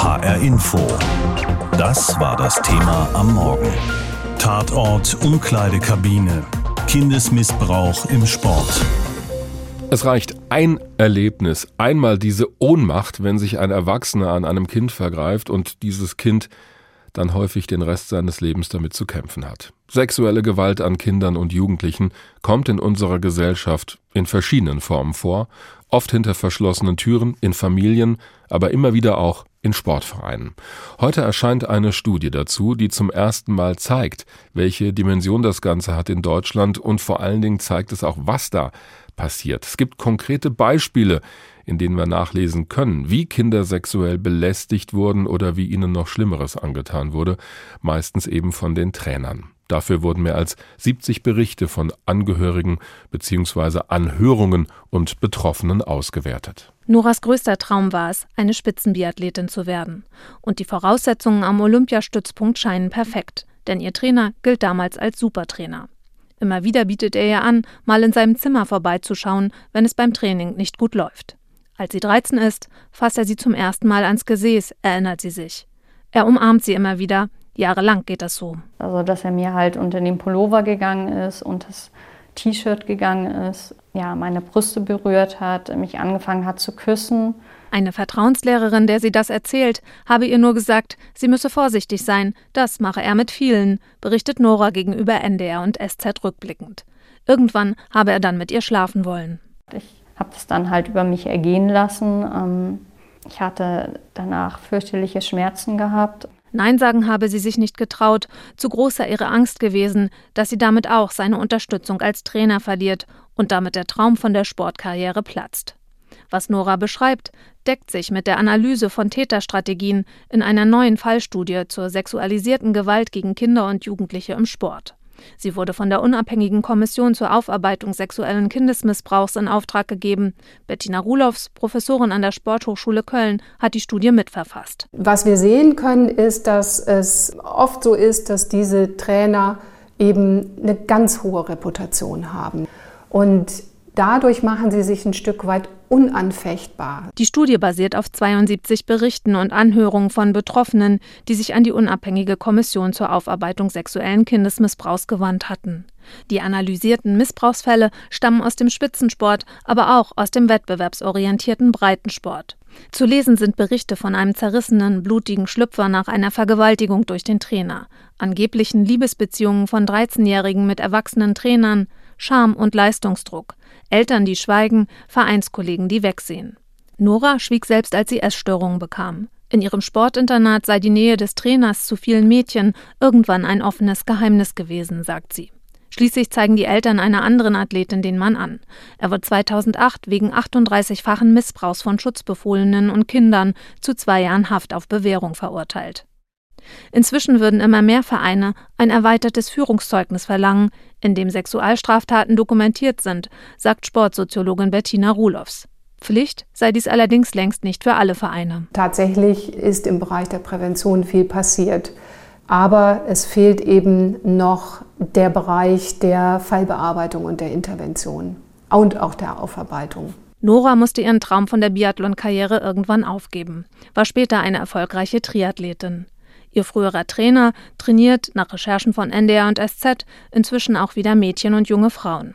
HR Info. Das war das Thema am Morgen. Tatort Umkleidekabine. Kindesmissbrauch im Sport. Es reicht ein Erlebnis, einmal diese Ohnmacht, wenn sich ein Erwachsener an einem Kind vergreift und dieses Kind dann häufig den Rest seines Lebens damit zu kämpfen hat. Sexuelle Gewalt an Kindern und Jugendlichen kommt in unserer Gesellschaft in verschiedenen Formen vor, oft hinter verschlossenen Türen, in Familien, aber immer wieder auch in Sportvereinen. Heute erscheint eine Studie dazu, die zum ersten Mal zeigt, welche Dimension das Ganze hat in Deutschland und vor allen Dingen zeigt es auch, was da passiert. Es gibt konkrete Beispiele, in denen wir nachlesen können, wie Kinder sexuell belästigt wurden oder wie ihnen noch Schlimmeres angetan wurde, meistens eben von den Trainern. Dafür wurden mehr als 70 Berichte von Angehörigen bzw. Anhörungen und Betroffenen ausgewertet. Noras größter Traum war es, eine Spitzenbiathletin zu werden. Und die Voraussetzungen am Olympiastützpunkt scheinen perfekt, denn ihr Trainer gilt damals als Supertrainer. Immer wieder bietet er ihr an, mal in seinem Zimmer vorbeizuschauen, wenn es beim Training nicht gut läuft. Als sie 13 ist, fasst er sie zum ersten Mal ans Gesäß, erinnert sie sich. Er umarmt sie immer wieder. Jahrelang geht das so. Also, dass er mir halt unter den Pullover gegangen ist und das T-Shirt gegangen ist, ja, meine Brüste berührt hat, mich angefangen hat zu küssen. Eine Vertrauenslehrerin, der sie das erzählt, habe ihr nur gesagt, sie müsse vorsichtig sein. Das mache er mit vielen, berichtet Nora gegenüber NDR und SZ rückblickend. Irgendwann habe er dann mit ihr schlafen wollen. Ich habe es dann halt über mich ergehen lassen. Ähm, ich hatte danach fürchterliche Schmerzen gehabt. Nein sagen habe sie sich nicht getraut, zu groß sei ihre Angst gewesen, dass sie damit auch seine Unterstützung als Trainer verliert und damit der Traum von der Sportkarriere platzt. Was Nora beschreibt, deckt sich mit der Analyse von Täterstrategien in einer neuen Fallstudie zur sexualisierten Gewalt gegen Kinder und Jugendliche im Sport. Sie wurde von der unabhängigen Kommission zur Aufarbeitung sexuellen Kindesmissbrauchs in Auftrag gegeben. Bettina Ruloffs, Professorin an der Sporthochschule Köln, hat die Studie mitverfasst. Was wir sehen können, ist, dass es oft so ist, dass diese Trainer eben eine ganz hohe Reputation haben. Und Dadurch machen sie sich ein Stück weit unanfechtbar. Die Studie basiert auf 72 Berichten und Anhörungen von Betroffenen, die sich an die unabhängige Kommission zur Aufarbeitung sexuellen Kindesmissbrauchs gewandt hatten. Die analysierten Missbrauchsfälle stammen aus dem Spitzensport, aber auch aus dem wettbewerbsorientierten Breitensport. Zu lesen sind Berichte von einem zerrissenen, blutigen Schlüpfer nach einer Vergewaltigung durch den Trainer, angeblichen Liebesbeziehungen von 13-Jährigen mit erwachsenen Trainern, Scham und Leistungsdruck, Eltern, die schweigen, Vereinskollegen, die wegsehen. Nora schwieg selbst, als sie Essstörungen bekam. In ihrem Sportinternat sei die Nähe des Trainers zu vielen Mädchen irgendwann ein offenes Geheimnis gewesen, sagt sie. Schließlich zeigen die Eltern einer anderen Athletin den Mann an. Er wird 2008 wegen 38-fachen Missbrauchs von Schutzbefohlenen und Kindern zu zwei Jahren Haft auf Bewährung verurteilt. Inzwischen würden immer mehr Vereine ein erweitertes Führungszeugnis verlangen, in dem Sexualstraftaten dokumentiert sind, sagt Sportsoziologin Bettina Ruloffs. Pflicht sei dies allerdings längst nicht für alle Vereine. Tatsächlich ist im Bereich der Prävention viel passiert. Aber es fehlt eben noch der Bereich der Fallbearbeitung und der Intervention und auch der Aufarbeitung. Nora musste ihren Traum von der Biathlon-Karriere irgendwann aufgeben, war später eine erfolgreiche Triathletin. Ihr früherer Trainer trainiert nach Recherchen von NDR und SZ inzwischen auch wieder Mädchen und junge Frauen.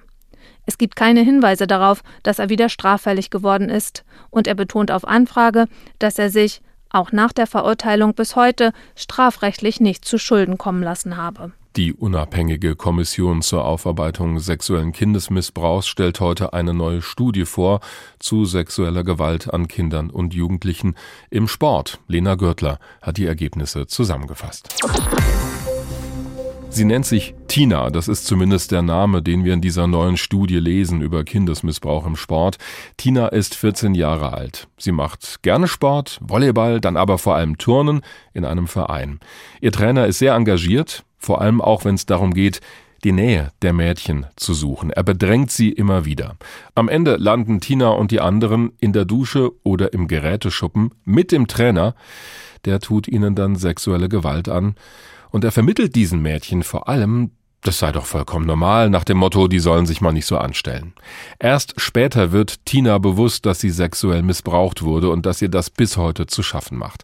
Es gibt keine Hinweise darauf, dass er wieder straffällig geworden ist, und er betont auf Anfrage, dass er sich, auch nach der Verurteilung bis heute, strafrechtlich nicht zu Schulden kommen lassen habe. Die unabhängige Kommission zur Aufarbeitung sexuellen Kindesmissbrauchs stellt heute eine neue Studie vor zu sexueller Gewalt an Kindern und Jugendlichen im Sport. Lena Görtler hat die Ergebnisse zusammengefasst. Sie nennt sich Tina, das ist zumindest der Name, den wir in dieser neuen Studie lesen über Kindesmissbrauch im Sport. Tina ist 14 Jahre alt. Sie macht gerne Sport, Volleyball, dann aber vor allem Turnen in einem Verein. Ihr Trainer ist sehr engagiert, vor allem auch wenn es darum geht, die Nähe der Mädchen zu suchen. Er bedrängt sie immer wieder. Am Ende landen Tina und die anderen in der Dusche oder im Geräteschuppen mit dem Trainer. Der tut ihnen dann sexuelle Gewalt an. Und er vermittelt diesen Mädchen vor allem, Das sei doch vollkommen normal, nach dem Motto, die sollen sich mal nicht so anstellen. Erst später wird Tina bewusst, dass sie sexuell missbraucht wurde und dass ihr das bis heute zu schaffen macht.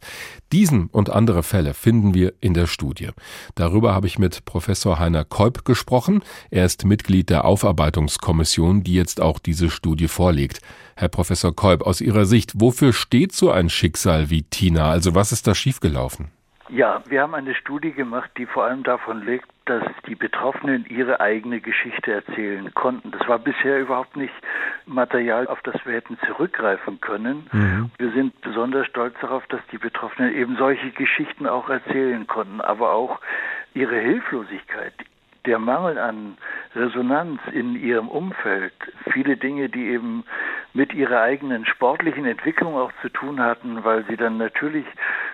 Diesen und andere Fälle finden wir in der Studie. Darüber habe ich mit Professor Heiner Kolb gesprochen. Er ist Mitglied der Aufarbeitungskommission, die jetzt auch diese Studie vorlegt. Herr Professor Kolb, aus Ihrer Sicht, wofür steht so ein Schicksal wie Tina? Also was ist da schiefgelaufen? Ja, wir haben eine Studie gemacht, die vor allem davon legt, dass die Betroffenen ihre eigene Geschichte erzählen konnten. Das war bisher überhaupt nicht Material, auf das wir hätten zurückgreifen können. Mhm. Wir sind besonders stolz darauf, dass die Betroffenen eben solche Geschichten auch erzählen konnten, aber auch ihre Hilflosigkeit, der Mangel an Resonanz in ihrem Umfeld, viele Dinge, die eben mit ihrer eigenen sportlichen Entwicklung auch zu tun hatten, weil sie dann natürlich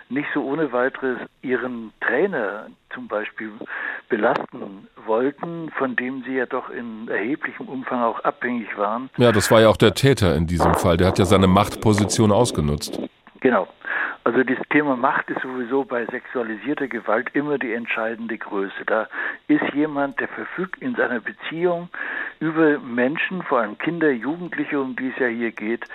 nicht so ohne weiteres ihren Trainer zum Beispiel belasten wollten, von dem sie ja doch in erheblichem Umfang auch abhängig waren. Ja, das war ja auch der Täter in diesem Fall. Der hat ja seine Machtposition ausgenutzt. Genau. Also das Thema Macht ist sowieso bei sexualisierter Gewalt immer die entscheidende Größe. Da ist jemand, der verfügt in seiner Beziehung über Menschen, vor allem Kinder, Jugendliche, um die es ja hier geht,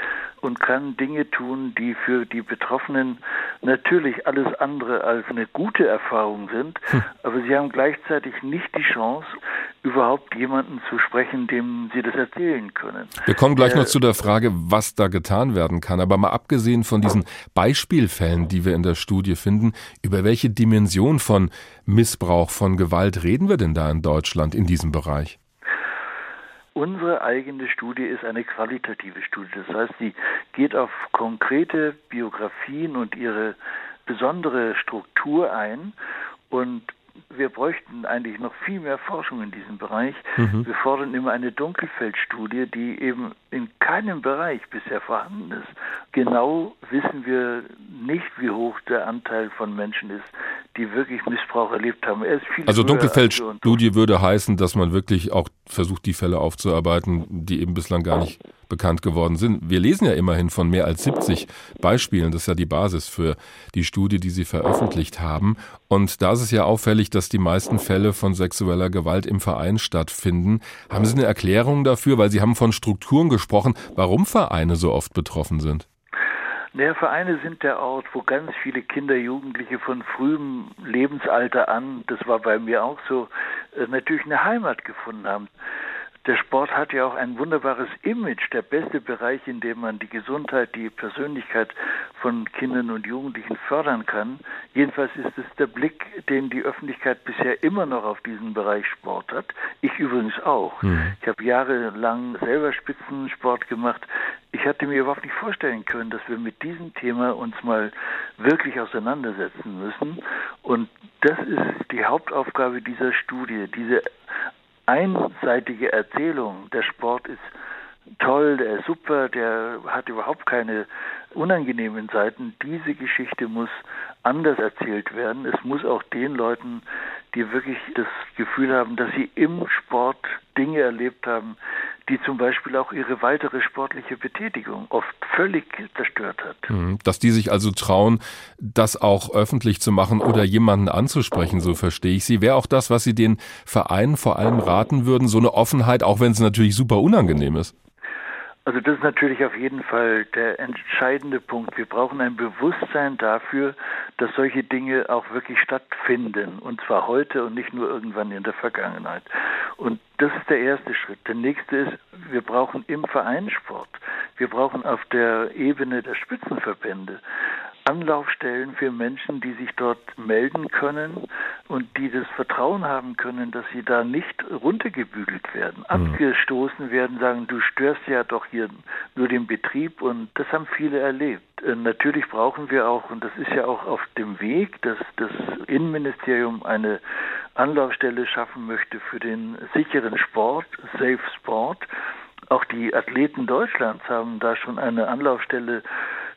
und kann Dinge tun, die für die Betroffenen natürlich alles andere als eine gute Erfahrung sind, hm. aber sie haben gleichzeitig nicht die Chance, überhaupt jemanden zu sprechen, dem sie das erzählen können. Wir kommen gleich äh, noch zu der Frage, was da getan werden kann. Aber mal abgesehen von diesen Beispielfällen, die wir in der Studie finden, über welche Dimension von Missbrauch, von Gewalt reden wir denn da in Deutschland in diesem Bereich? Unsere eigene Studie ist eine qualitative Studie. Das heißt, sie geht auf konkrete Biografien und ihre besondere Struktur ein und wir bräuchten eigentlich noch viel mehr Forschung in diesem Bereich. Mhm. Wir fordern immer eine Dunkelfeldstudie, die eben in keinem Bereich bisher vorhanden ist. Genau wissen wir nicht, wie hoch der Anteil von Menschen ist, die wirklich Missbrauch erlebt haben. also Dunkelfeldstudie würde heißen, dass man wirklich auch versucht, die Fälle aufzuarbeiten, die eben bislang gar nicht bekannt geworden sind. Wir lesen ja immerhin von mehr als 70 Beispielen. Das ist ja die Basis für die Studie, die Sie veröffentlicht haben. Und da ist es ja auffällig, dass die meisten Fälle von sexueller Gewalt im Verein stattfinden. Haben Sie eine Erklärung dafür? Weil Sie haben von Strukturen gesprochen, warum Vereine so oft betroffen sind. Naja, Vereine sind der Ort, wo ganz viele Kinder, Jugendliche von frühem Lebensalter an, das war bei mir auch so, äh, natürlich eine Heimat gefunden haben. Der Sport hat ja auch ein wunderbares Image, der beste Bereich, in dem man die Gesundheit, die Persönlichkeit von Kindern und Jugendlichen fördern kann. Jedenfalls ist es der Blick, den die Öffentlichkeit bisher immer noch auf diesen Bereich Sport hat. Ich übrigens auch. Mhm. Ich habe jahrelang selber Spitzensport gemacht. Ich hatte mir überhaupt nicht vorstellen können, dass wir mit diesem Thema uns mal wirklich auseinandersetzen müssen. Und das ist die Hauptaufgabe dieser Studie, diese einseitige Erzählung, der Sport ist toll, der ist super, der hat überhaupt keine unangenehmen Seiten. Diese Geschichte muss anders erzählt werden. Es muss auch den Leuten, die wirklich das Gefühl haben, dass sie im Sport Dinge erlebt haben, die zum Beispiel auch ihre weitere sportliche Betätigung oft völlig zerstört hat. Mhm. Dass die sich also trauen, das auch öffentlich zu machen oder jemanden anzusprechen, so verstehe ich sie. Wäre auch das, was Sie den Vereinen vor allem raten würden, so eine Offenheit, auch wenn es natürlich super unangenehm ist? Also das ist natürlich auf jeden Fall der entscheidende Punkt. Wir brauchen ein Bewusstsein dafür, dass solche Dinge auch wirklich stattfinden. Und zwar heute und nicht nur irgendwann in der Vergangenheit. Und das ist der erste Schritt. Der nächste ist, wir brauchen im Vereinssport, wir brauchen auf der Ebene der Spitzenverbände Anlaufstellen für Menschen, die sich dort melden können und die das Vertrauen haben können, dass sie da nicht runtergebügelt werden, mhm. abgestoßen werden, sagen, du störst ja doch hier nur den Betrieb und das haben viele erlebt. Äh, natürlich brauchen wir auch, und das ist ja auch auf dem Weg, dass das Innenministerium eine Anlaufstelle schaffen möchte für den sicheren Sport, Safe Sport. Auch die Athleten Deutschlands haben da schon eine Anlaufstelle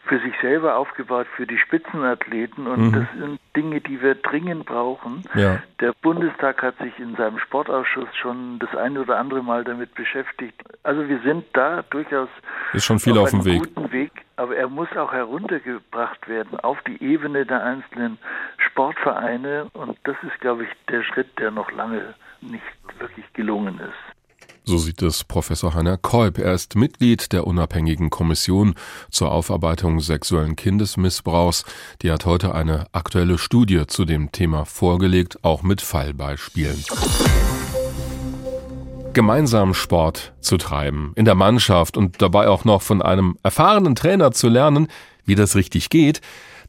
für sich selber aufgebaut, für die Spitzenathleten. Und mhm. das sind Dinge, die wir dringend brauchen. Ja. Der Bundestag hat sich in seinem Sportausschuss schon das eine oder andere Mal damit beschäftigt. Also wir sind da durchaus ist schon viel auf, auf dem Weg. guten Weg. Aber er muss auch heruntergebracht werden auf die Ebene der einzelnen Sportvereine und das ist, glaube ich, der Schritt, der noch lange nicht wirklich gelungen ist. So sieht es Professor Heiner Kolb. Er ist Mitglied der unabhängigen Kommission zur Aufarbeitung sexuellen Kindesmissbrauchs. Die hat heute eine aktuelle Studie zu dem Thema vorgelegt, auch mit Fallbeispielen. Gemeinsam Sport zu treiben, in der Mannschaft und dabei auch noch von einem erfahrenen Trainer zu lernen, wie das richtig geht,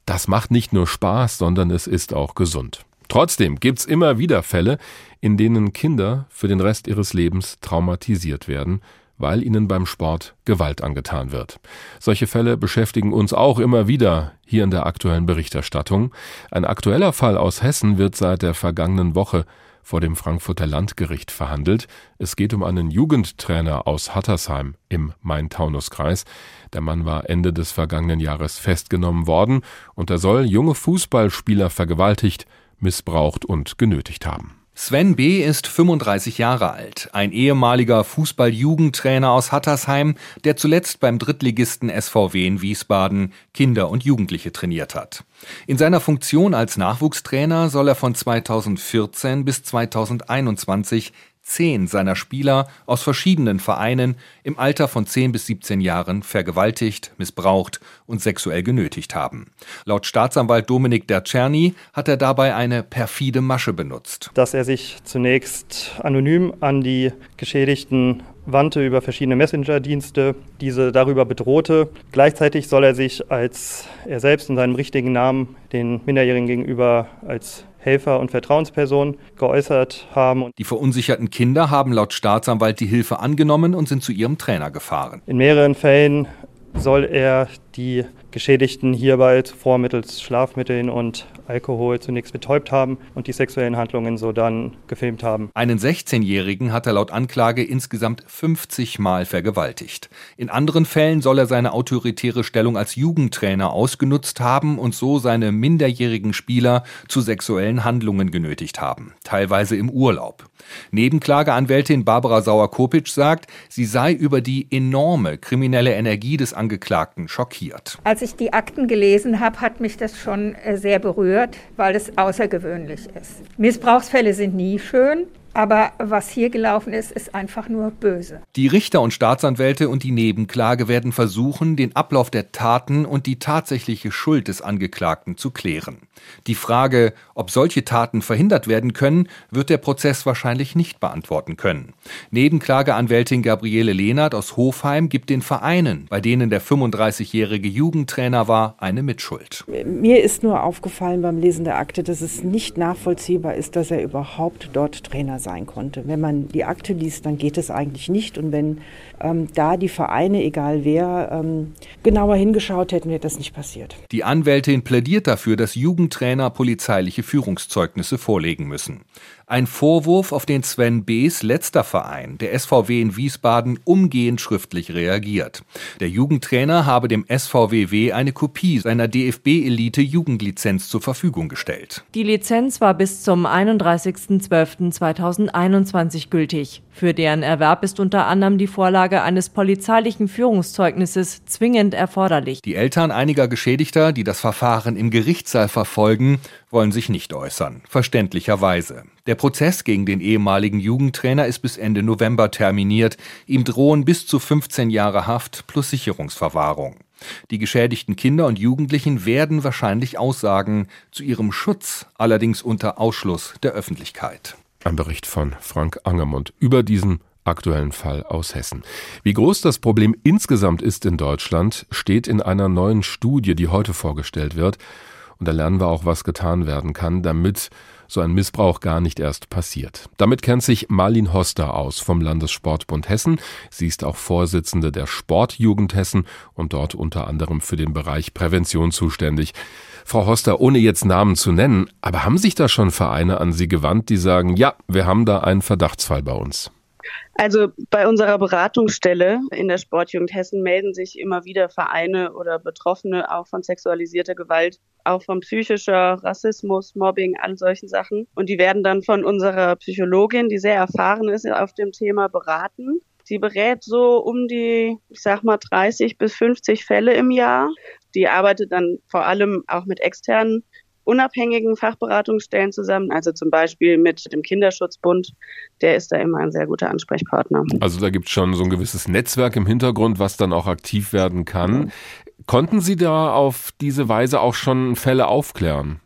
das macht nicht nur Spaß, sondern es ist auch gesund. Trotzdem gibt's immer wieder Fälle, in denen Kinder für den Rest ihres Lebens traumatisiert werden, weil ihnen beim Sport Gewalt angetan wird. Solche Fälle beschäftigen uns auch immer wieder hier in der aktuellen Berichterstattung. Ein aktueller Fall aus Hessen wird seit der vergangenen Woche vor dem Frankfurter Landgericht verhandelt. Es geht um einen Jugendtrainer aus Hattersheim im Main-Taunus-Kreis. Der Mann war Ende des vergangenen Jahres festgenommen worden und er soll junge Fußballspieler vergewaltigt, missbraucht und genötigt haben. Sven B. ist 35 Jahre alt, ein ehemaliger Fußball-Jugendtrainer aus Hattersheim, der zuletzt beim Drittligisten SVW in Wiesbaden Kinder und Jugendliche trainiert hat. In seiner Funktion als Nachwuchstrainer soll er von 2014 bis 2021 zehn seiner Spieler aus verschiedenen Vereinen im Alter von 10 bis 17 Jahren vergewaltigt, missbraucht und sexuell genötigt haben. Laut Staatsanwalt Dominik Derczerny hat er dabei eine perfide Masche benutzt. Dass er sich zunächst anonym an die Geschädigten wandte über verschiedene Messenger-Dienste, diese darüber bedrohte. Gleichzeitig soll er sich als er selbst in seinem richtigen Namen den Minderjährigen gegenüber als Helfer und Vertrauensperson geäußert haben. Die verunsicherten Kinder haben laut Staatsanwalt die Hilfe angenommen und sind zu ihrem Trainer gefahren. In mehreren Fällen soll er die Geschädigten hierbei zuvor mittels Schlafmitteln und Alkohol zunächst betäubt haben und die sexuellen Handlungen so dann gefilmt haben. Einen 16-Jährigen hat er laut Anklage insgesamt 50 Mal vergewaltigt. In anderen Fällen soll er seine autoritäre Stellung als Jugendtrainer ausgenutzt haben und so seine minderjährigen Spieler zu sexuellen Handlungen genötigt haben, teilweise im Urlaub. Nebenklageanwältin Barbara Sauer-Kopitsch sagt, sie sei über die enorme kriminelle Energie des Angeklagten schockiert. Als ich die Akten gelesen habe, hat mich das schon äh, sehr berührt, weil es außergewöhnlich ist. Missbrauchsfälle sind nie schön, aber was hier gelaufen ist, ist einfach nur böse. Die Richter und Staatsanwälte und die Nebenklage werden versuchen, den Ablauf der Taten und die tatsächliche Schuld des Angeklagten zu klären. Die Frage, ob solche Taten verhindert werden können, wird der Prozess wahrscheinlich nicht beantworten können. Nebenklageanwältin Gabriele Lehnert aus Hofheim gibt den Vereinen, bei denen der 35-jährige Jugendtrainer war, eine Mitschuld. Mir ist nur aufgefallen beim Lesen der Akte, dass es nicht nachvollziehbar ist, dass er überhaupt dort Trainer sein konnte. Wenn man die Akte liest, dann geht es eigentlich nicht. Und wenn ähm, da die Vereine, egal wer, ähm, genauer hingeschaut hätten, wäre das nicht passiert. Die Anwältin plädiert dafür, dass Jugendtrainer polizeiliche Führungszeugnisse vorlegen müssen. Ein Vorwurf, auf den Sven B.'s letzter Verein, der SVW in Wiesbaden, umgehend schriftlich reagiert. Der Jugendtrainer habe dem SVWW eine Kopie seiner DFB-Elite-Jugendlizenz zur Verfügung gestellt. Die Lizenz war bis zum 31.12.2021 gültig. Für deren Erwerb ist unter anderem die Vorlage eines polizeilichen Führungszeugnisses zwingend erforderlich. Die Eltern einiger Geschädigter, die das Verfahren im Gerichtssaal verfolgen, wollen sich nicht äußern. Verständlicherweise. Der Prozess gegen den ehemaligen Jugendtrainer ist bis Ende November terminiert. Ihm drohen bis zu 15 Jahre Haft plus Sicherungsverwahrung. Die geschädigten Kinder und Jugendlichen werden wahrscheinlich aussagen, zu ihrem Schutz allerdings unter Ausschluss der Öffentlichkeit. Ein Bericht von Frank Angermund über diesen aktuellen Fall aus Hessen. Wie groß das Problem insgesamt ist in Deutschland, steht in einer neuen Studie, die heute vorgestellt wird. Und da lernen wir auch, was getan werden kann, damit so ein Missbrauch gar nicht erst passiert. Damit kennt sich Marlin Hoster aus vom Landessportbund Hessen. Sie ist auch Vorsitzende der Sportjugend Hessen und dort unter anderem für den Bereich Prävention zuständig. Frau Hoster, ohne jetzt Namen zu nennen, aber haben sich da schon Vereine an Sie gewandt, die sagen, ja, wir haben da einen Verdachtsfall bei uns? Also bei unserer Beratungsstelle in der Sportjugend Hessen melden sich immer wieder Vereine oder Betroffene auch von sexualisierter Gewalt, auch von psychischer Rassismus, Mobbing, all solchen Sachen. Und die werden dann von unserer Psychologin, die sehr erfahren ist auf dem Thema, beraten. Sie berät so um die, ich sag mal, 30 bis 50 Fälle im Jahr. Die arbeitet dann vor allem auch mit externen unabhängigen Fachberatungsstellen zusammen, also zum Beispiel mit dem Kinderschutzbund. Der ist da immer ein sehr guter Ansprechpartner. Also da gibt es schon so ein gewisses Netzwerk im Hintergrund, was dann auch aktiv werden kann. Konnten Sie da auf diese Weise auch schon Fälle aufklären?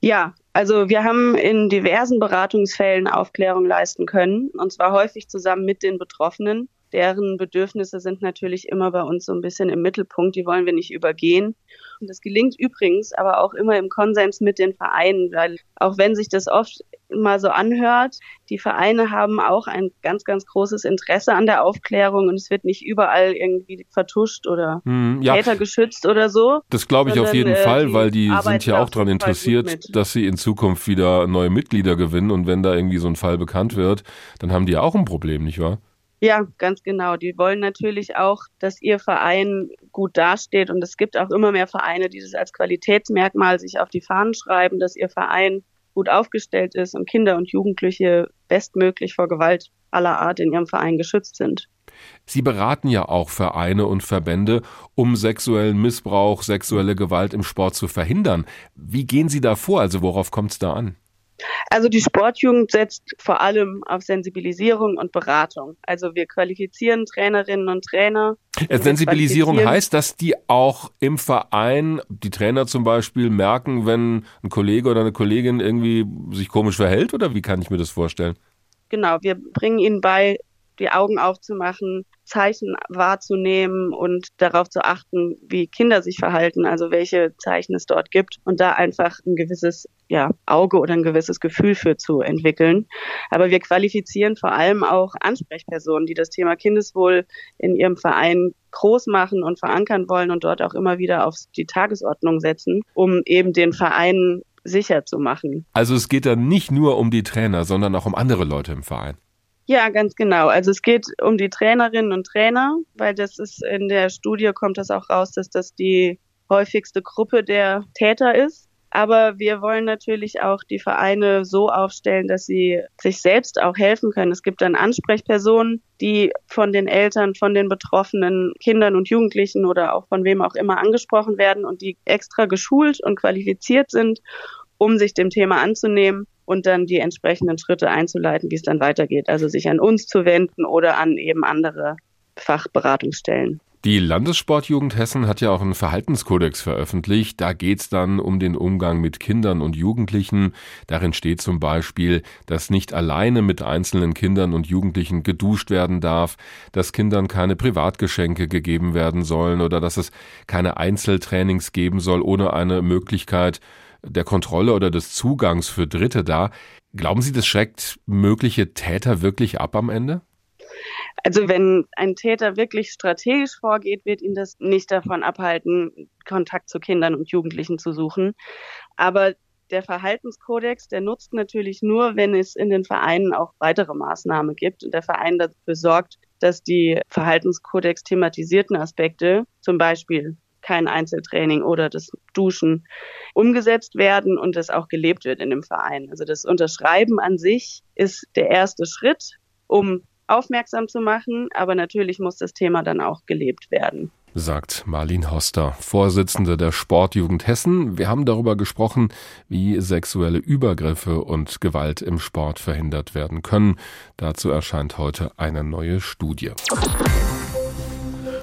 Ja, also wir haben in diversen Beratungsfällen Aufklärung leisten können, und zwar häufig zusammen mit den Betroffenen. Deren Bedürfnisse sind natürlich immer bei uns so ein bisschen im Mittelpunkt, die wollen wir nicht übergehen. Und das gelingt übrigens aber auch immer im Konsens mit den Vereinen, weil auch wenn sich das oft mal so anhört, die Vereine haben auch ein ganz, ganz großes Interesse an der Aufklärung und es wird nicht überall irgendwie vertuscht oder hm, ja. Täter geschützt oder so. Das glaube ich auf jeden äh, Fall, weil die sind ja auch daran interessiert, dass sie in Zukunft wieder neue Mitglieder gewinnen und wenn da irgendwie so ein Fall bekannt wird, dann haben die ja auch ein Problem, nicht wahr? Ja, ganz genau. Die wollen natürlich auch, dass ihr Verein gut dasteht. Und es gibt auch immer mehr Vereine, die das als Qualitätsmerkmal sich auf die Fahnen schreiben, dass ihr Verein gut aufgestellt ist und Kinder und Jugendliche bestmöglich vor Gewalt aller Art in ihrem Verein geschützt sind. Sie beraten ja auch Vereine und Verbände, um sexuellen Missbrauch, sexuelle Gewalt im Sport zu verhindern. Wie gehen Sie da vor? Also worauf kommt es da an? Also die Sportjugend setzt vor allem auf Sensibilisierung und Beratung. Also wir qualifizieren Trainerinnen und Trainer. Äh, Sensibilisierung heißt, dass die auch im Verein, die Trainer zum Beispiel, merken, wenn ein Kollege oder eine Kollegin irgendwie sich komisch verhält oder wie kann ich mir das vorstellen? Genau, wir bringen ihnen bei, die Augen aufzumachen, Zeichen wahrzunehmen und darauf zu achten, wie Kinder sich verhalten, also welche Zeichen es dort gibt und da einfach ein gewisses ja, Auge oder ein gewisses Gefühl für zu entwickeln. Aber wir qualifizieren vor allem auch Ansprechpersonen, die das Thema Kindeswohl in ihrem Verein groß machen und verankern wollen und dort auch immer wieder auf die Tagesordnung setzen, um eben den Verein sicher zu machen. Also es geht da nicht nur um die Trainer, sondern auch um andere Leute im Verein. Ja, ganz genau. Also es geht um die Trainerinnen und Trainer, weil das ist in der Studie kommt das auch raus, dass das die häufigste Gruppe der Täter ist. Aber wir wollen natürlich auch die Vereine so aufstellen, dass sie sich selbst auch helfen können. Es gibt dann Ansprechpersonen, die von den Eltern, von den betroffenen Kindern und Jugendlichen oder auch von wem auch immer angesprochen werden und die extra geschult und qualifiziert sind, um sich dem Thema anzunehmen und dann die entsprechenden Schritte einzuleiten, wie es dann weitergeht. Also sich an uns zu wenden oder an eben andere Fachberatungsstellen. Die Landessportjugend Hessen hat ja auch einen Verhaltenskodex veröffentlicht. Da geht es dann um den Umgang mit Kindern und Jugendlichen. Darin steht zum Beispiel, dass nicht alleine mit einzelnen Kindern und Jugendlichen geduscht werden darf, dass Kindern keine Privatgeschenke gegeben werden sollen oder dass es keine Einzeltrainings geben soll ohne eine Möglichkeit der Kontrolle oder des Zugangs für Dritte da. Glauben Sie, das schreckt mögliche Täter wirklich ab am Ende? Also wenn ein Täter wirklich strategisch vorgeht, wird ihn das nicht davon abhalten, Kontakt zu Kindern und Jugendlichen zu suchen. Aber der Verhaltenskodex, der nutzt natürlich nur, wenn es in den Vereinen auch weitere Maßnahmen gibt und der Verein dafür sorgt, dass die Verhaltenskodex thematisierten Aspekte, zum Beispiel kein Einzeltraining oder das Duschen umgesetzt werden und das auch gelebt wird in dem Verein. Also das Unterschreiben an sich ist der erste Schritt, um aufmerksam zu machen, aber natürlich muss das Thema dann auch gelebt werden sagt Marlin Hoster, Vorsitzende der Sportjugend Hessen. Wir haben darüber gesprochen, wie sexuelle Übergriffe und Gewalt im Sport verhindert werden können. Dazu erscheint heute eine neue Studie.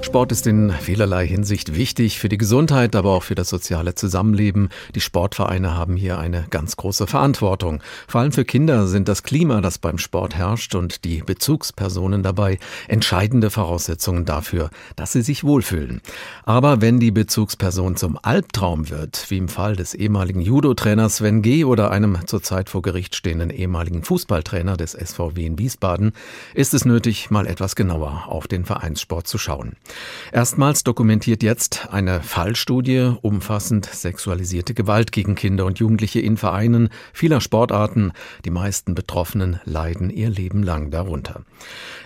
Sport ist in vielerlei Hinsicht wichtig für die Gesundheit, aber auch für das soziale Zusammenleben. Die Sportvereine haben hier eine ganz große Verantwortung. Vor allem für Kinder sind das Klima, das beim Sport herrscht und die Bezugspersonen dabei entscheidende Voraussetzungen dafür, dass sie sich wohlfühlen. Aber wenn die Bezugsperson zum Albtraum wird, wie im Fall des ehemaligen Judo-Trainers Sven G. oder einem zurzeit vor Gericht stehenden ehemaligen Fußballtrainer des SVW in Wiesbaden, ist es nötig, mal etwas genauer auf den Vereinssport zu schauen. Erstmals dokumentiert jetzt eine Fallstudie umfassend sexualisierte Gewalt gegen Kinder und Jugendliche in Vereinen vieler Sportarten. Die meisten Betroffenen leiden ihr Leben lang darunter.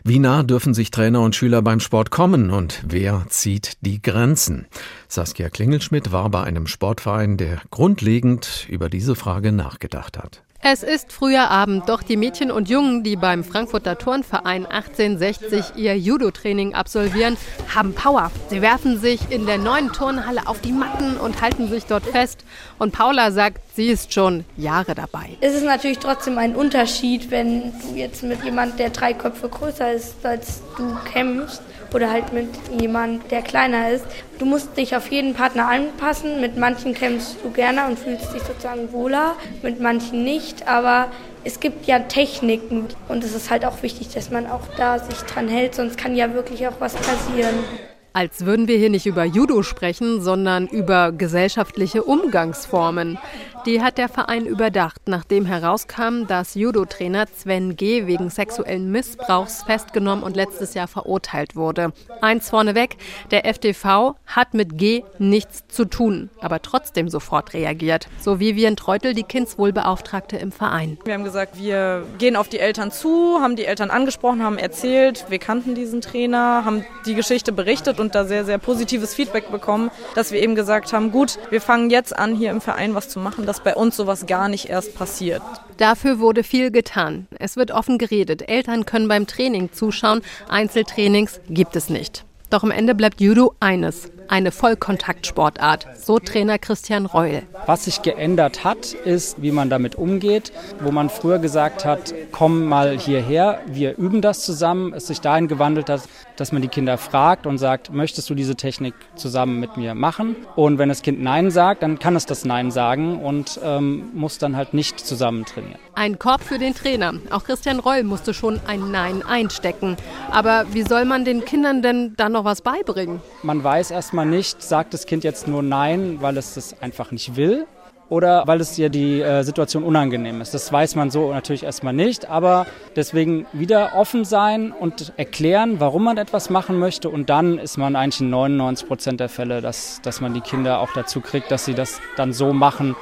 Wie nah dürfen sich Trainer und Schüler beim Sport kommen und wer zieht die Grenzen? Saskia Klingelschmidt war bei einem Sportverein, der grundlegend über diese Frage nachgedacht hat. Es ist früher Abend, doch die Mädchen und Jungen, die beim Frankfurter Turnverein 1860 ihr Judo-Training absolvieren, haben Power. Sie werfen sich in der neuen Turnhalle auf die Matten und halten sich dort fest. Und Paula sagt, sie ist schon Jahre dabei. Es ist natürlich trotzdem ein Unterschied, wenn du jetzt mit jemand, der drei Köpfe größer ist als du, kämpfst oder halt mit jemand, der kleiner ist. Du musst dich auf jeden Partner anpassen. Mit manchen kämpfst du gerne und fühlst dich sozusagen wohler, mit manchen nicht. Aber es gibt ja Techniken und es ist halt auch wichtig, dass man auch da sich dran hält, sonst kann ja wirklich auch was passieren. Als würden wir hier nicht über Judo sprechen, sondern über gesellschaftliche Umgangsformen. Die hat der Verein überdacht, nachdem herauskam, dass Judo-Trainer Sven G. wegen sexuellen Missbrauchs festgenommen und letztes Jahr verurteilt wurde. Eins vorneweg, der FTV hat mit G nichts zu tun, aber trotzdem sofort reagiert. So wie Vivian Treutel, die Kindswohlbeauftragte im Verein. Wir haben gesagt, wir gehen auf die Eltern zu, haben die Eltern angesprochen, haben erzählt, wir kannten diesen Trainer, haben die Geschichte berichtet und da sehr, sehr positives Feedback bekommen, dass wir eben gesagt haben, gut, wir fangen jetzt an, hier im Verein was zu machen, dass bei uns sowas gar nicht erst passiert. Dafür wurde viel getan. Es wird offen geredet. Eltern können beim Training zuschauen. Einzeltrainings gibt es nicht. Doch am Ende bleibt Judo eines, eine Vollkontaktsportart, so Trainer Christian Reul. Was sich geändert hat, ist, wie man damit umgeht. Wo man früher gesagt hat, komm mal hierher, wir üben das zusammen, es sich dahin gewandelt hat, dass man die Kinder fragt und sagt, möchtest du diese Technik zusammen mit mir machen? Und wenn das Kind Nein sagt, dann kann es das Nein sagen und ähm, muss dann halt nicht zusammen trainieren. Ein Korb für den Trainer. Auch Christian Reul musste schon ein Nein einstecken. Aber wie soll man den Kindern denn dann noch was beibringen? Man weiß erstmal nicht, sagt das Kind jetzt nur Nein, weil es das einfach nicht will oder weil es dir die äh, Situation unangenehm ist. Das weiß man so natürlich erstmal nicht, aber deswegen wieder offen sein und erklären, warum man etwas machen möchte und dann ist man eigentlich in 99 Prozent der Fälle, dass, dass man die Kinder auch dazu kriegt, dass sie das dann so machen,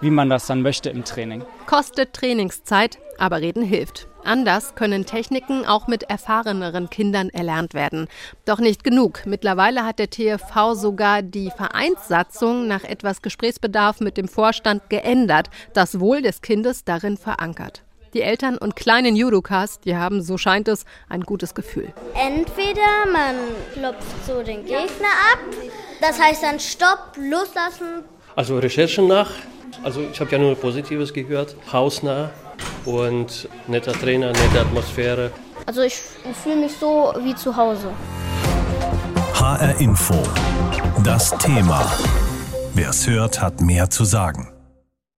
wie man das dann möchte im Training. Kostet Trainingszeit, aber reden hilft. Anders können Techniken auch mit erfahreneren Kindern erlernt werden. Doch nicht genug. Mittlerweile hat der TFV sogar die Vereinssatzung nach etwas Gesprächsbedarf mit dem Vorstand geändert, das Wohl des Kindes darin verankert. Die Eltern und kleinen Judokas, die haben, so scheint es, ein gutes Gefühl. Entweder man klopft so den Gegner ab, das heißt dann Stopp, loslassen. Also Recherchen nach, also ich habe ja nur Positives gehört, hausnah, und netter Trainer, nette Atmosphäre. Also ich fühle mich so wie zu Hause. HR Info. Das Thema. Wer es hört, hat mehr zu sagen.